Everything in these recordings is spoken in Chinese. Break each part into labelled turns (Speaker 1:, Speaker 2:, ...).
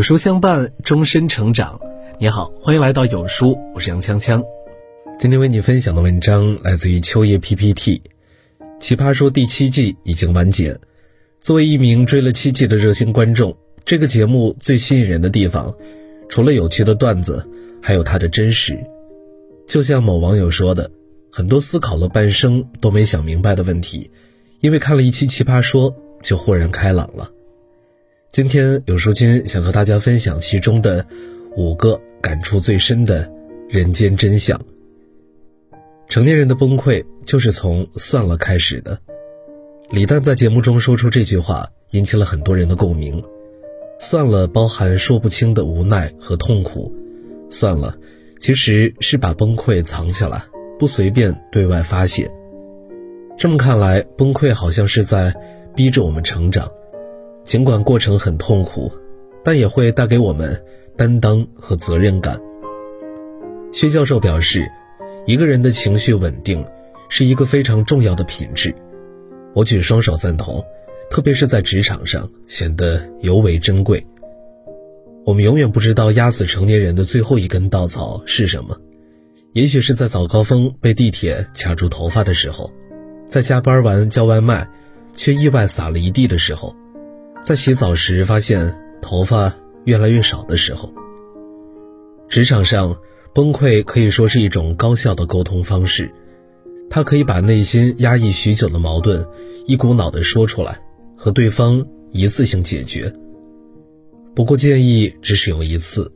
Speaker 1: 有书相伴，终身成长。你好，欢迎来到有书，我是杨锵锵。今天为你分享的文章来自于秋叶 PPT。奇葩说第七季已经完结。作为一名追了七季的热心观众，这个节目最吸引人的地方，除了有趣的段子，还有它的真实。就像某网友说的，很多思考了半生都没想明白的问题，因为看了一期奇葩说，就豁然开朗了。今天有书君想和大家分享其中的五个感触最深的人间真相。成年人的崩溃就是从算了开始的。李诞在节目中说出这句话，引起了很多人的共鸣。算了，包含说不清的无奈和痛苦。算了，其实是把崩溃藏起来，不随便对外发泄。这么看来，崩溃好像是在逼着我们成长。尽管过程很痛苦，但也会带给我们担当和责任感。薛教授表示，一个人的情绪稳定是一个非常重要的品质，我举双手赞同，特别是在职场上显得尤为珍贵。我们永远不知道压死成年人的最后一根稻草是什么，也许是在早高峰被地铁卡住头发的时候，在加班完叫外卖，却意外洒了一地的时候。在洗澡时发现头发越来越少的时候，职场上崩溃可以说是一种高效的沟通方式，它可以把内心压抑许久的矛盾一股脑的说出来，和对方一次性解决。不过建议只使用一次，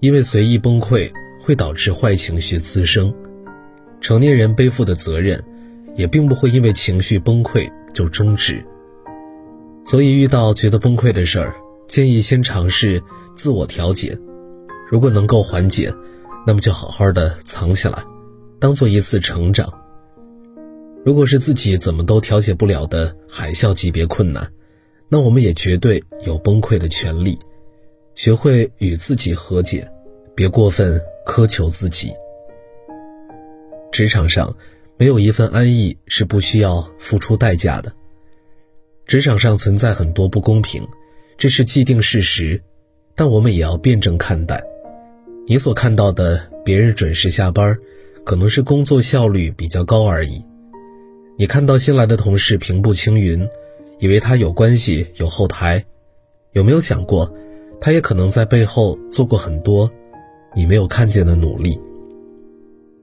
Speaker 1: 因为随意崩溃会导致坏情绪滋生，成年人背负的责任也并不会因为情绪崩溃就终止。所以，遇到觉得崩溃的事儿，建议先尝试自我调节。如果能够缓解，那么就好好的藏起来，当做一次成长。如果是自己怎么都调节不了的海啸级别困难，那我们也绝对有崩溃的权利。学会与自己和解，别过分苛求自己。职场上，没有一份安逸是不需要付出代价的。职场上存在很多不公平，这是既定事实，但我们也要辩证看待。你所看到的别人准时下班，可能是工作效率比较高而已。你看到新来的同事平步青云，以为他有关系有后台，有没有想过，他也可能在背后做过很多你没有看见的努力？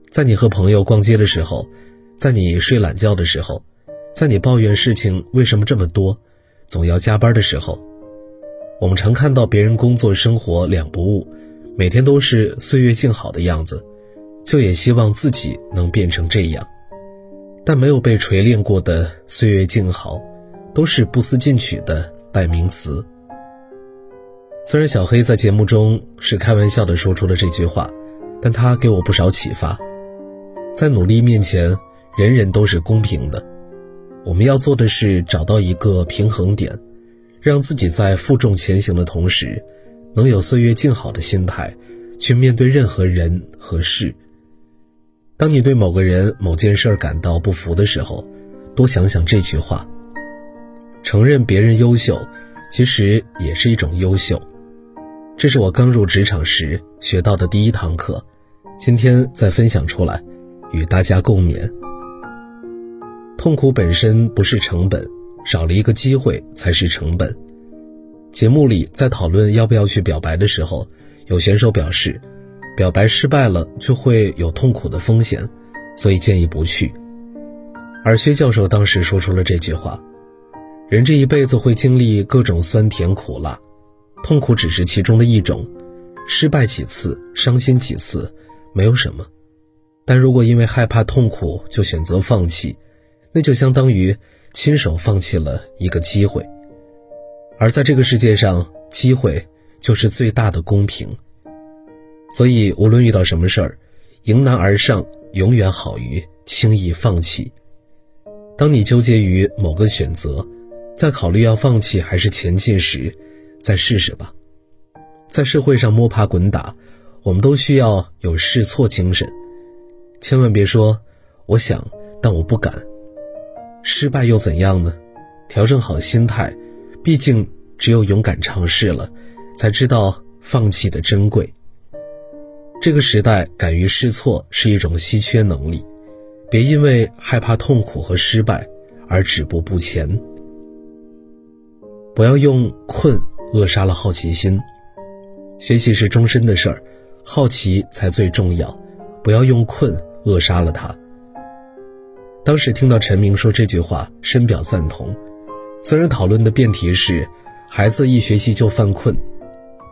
Speaker 1: 在你和朋友逛街的时候，在你睡懒觉的时候。在你抱怨事情为什么这么多，总要加班的时候，我们常看到别人工作生活两不误，每天都是岁月静好的样子，就也希望自己能变成这样。但没有被锤炼过的岁月静好，都是不思进取的代名词。虽然小黑在节目中是开玩笑的说出了这句话，但他给我不少启发。在努力面前，人人都是公平的。我们要做的是找到一个平衡点，让自己在负重前行的同时，能有岁月静好的心态，去面对任何人和事。当你对某个人、某件事感到不服的时候，多想想这句话：承认别人优秀，其实也是一种优秀。这是我刚入职场时学到的第一堂课，今天再分享出来，与大家共勉。痛苦本身不是成本，少了一个机会才是成本。节目里在讨论要不要去表白的时候，有选手表示，表白失败了就会有痛苦的风险，所以建议不去。而薛教授当时说出了这句话：人这一辈子会经历各种酸甜苦辣，痛苦只是其中的一种，失败几次，伤心几次，没有什么。但如果因为害怕痛苦就选择放弃，那就相当于亲手放弃了一个机会，而在这个世界上，机会就是最大的公平。所以，无论遇到什么事儿，迎难而上永远好于轻易放弃。当你纠结于某个选择，在考虑要放弃还是前进时，再试试吧。在社会上摸爬滚打，我们都需要有试错精神，千万别说“我想，但我不敢”。失败又怎样呢？调整好心态，毕竟只有勇敢尝试了，才知道放弃的珍贵。这个时代，敢于试错是一种稀缺能力，别因为害怕痛苦和失败而止步不前。不要用困扼杀了好奇心。学习是终身的事儿，好奇才最重要。不要用困扼杀了它。当时听到陈明说这句话，深表赞同。虽然讨论的辩题是孩子一学习就犯困，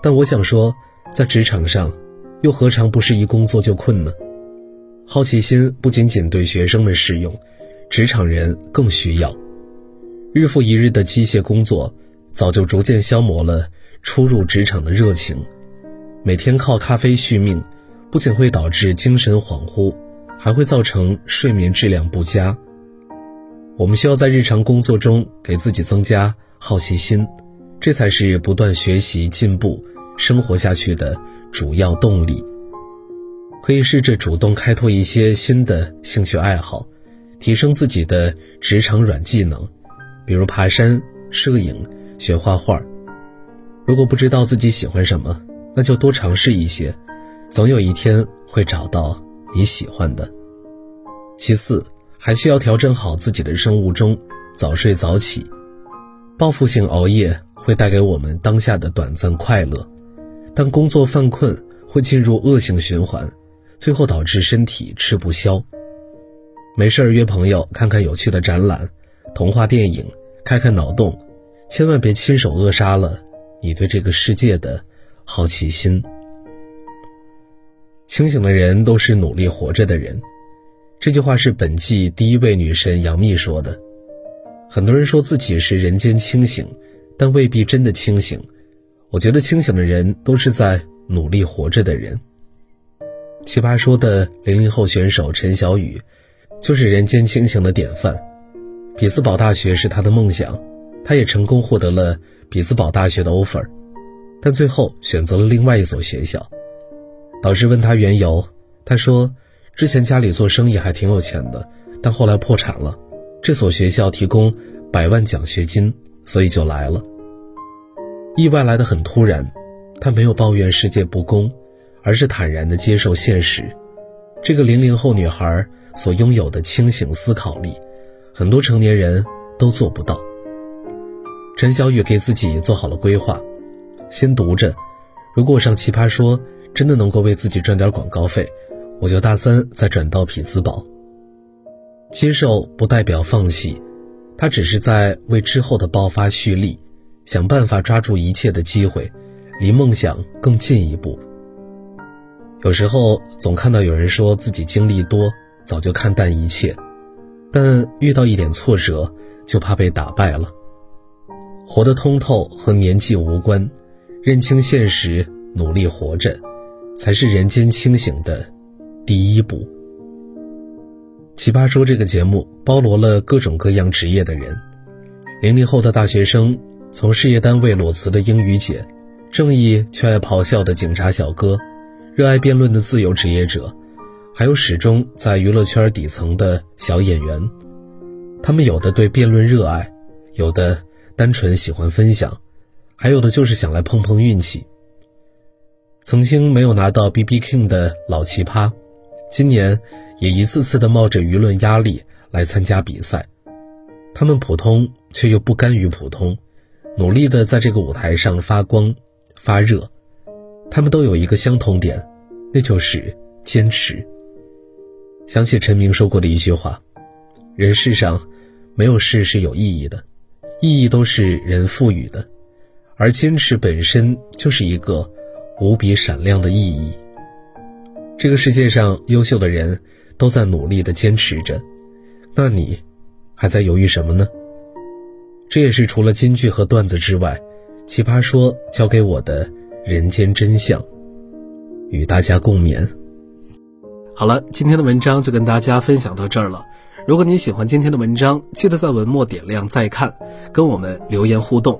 Speaker 1: 但我想说，在职场上，又何尝不是一工作就困呢？好奇心不仅仅对学生们适用，职场人更需要。日复一日的机械工作，早就逐渐消磨了初入职场的热情。每天靠咖啡续命，不仅会导致精神恍惚，还会造成睡眠质量不佳。我们需要在日常工作中给自己增加好奇心，这才是不断学习进步、生活下去的主要动力。可以试着主动开拓一些新的兴趣爱好，提升自己的职场软技能，比如爬山、摄影、学画画。如果不知道自己喜欢什么，那就多尝试一些，总有一天会找到你喜欢的。其次，还需要调整好自己的生物钟，早睡早起。报复性熬夜会带给我们当下的短暂快乐，但工作犯困会进入恶性循环，最后导致身体吃不消。没事儿约朋友看看有趣的展览、童话电影，开开脑洞，千万别亲手扼杀了你对这个世界的。好奇心。清醒的人都是努力活着的人，这句话是本季第一位女神杨幂说的。很多人说自己是人间清醒，但未必真的清醒。我觉得清醒的人都是在努力活着的人。奇葩说的零零后选手陈小雨，就是人间清醒的典范。比斯堡大学是他的梦想，他也成功获得了比斯堡大学的 offer。但最后选择了另外一所学校，导师问他缘由，他说：“之前家里做生意还挺有钱的，但后来破产了，这所学校提供百万奖学金，所以就来了。意外来得很突然，他没有抱怨世界不公，而是坦然地接受现实。这个零零后女孩所拥有的清醒思考力，很多成年人都做不到。”陈小雨给自己做好了规划。先读着，如果上奇葩说真的能够为自己赚点广告费，我就大三再转到匹兹堡。接受不代表放弃，他只是在为之后的爆发蓄力，想办法抓住一切的机会，离梦想更近一步。有时候总看到有人说自己经历多，早就看淡一切，但遇到一点挫折就怕被打败了。活得通透和年纪无关。认清现实，努力活着，才是人间清醒的第一步。奇葩说这个节目包罗了各种各样职业的人：零零后的大学生，从事业单位裸辞的英语姐，正义却爱咆哮的警察小哥，热爱辩论的自由职业者，还有始终在娱乐圈底层的小演员。他们有的对辩论热爱，有的单纯喜欢分享。还有的就是想来碰碰运气。曾经没有拿到 B B King 的老奇葩，今年也一次次的冒着舆论压力来参加比赛。他们普通却又不甘于普通，努力的在这个舞台上发光发热。他们都有一个相同点，那就是坚持。想起陈明说过的一句话：人世上没有事是有意义的，意义都是人赋予的。而坚持本身就是一个无比闪亮的意义。这个世界上优秀的人都在努力的坚持着，那你还在犹豫什么呢？这也是除了金句和段子之外，奇葩说教给我的人间真相，与大家共勉。好了，今天的文章就跟大家分享到这儿了。如果你喜欢今天的文章，记得在文末点亮再看，跟我们留言互动。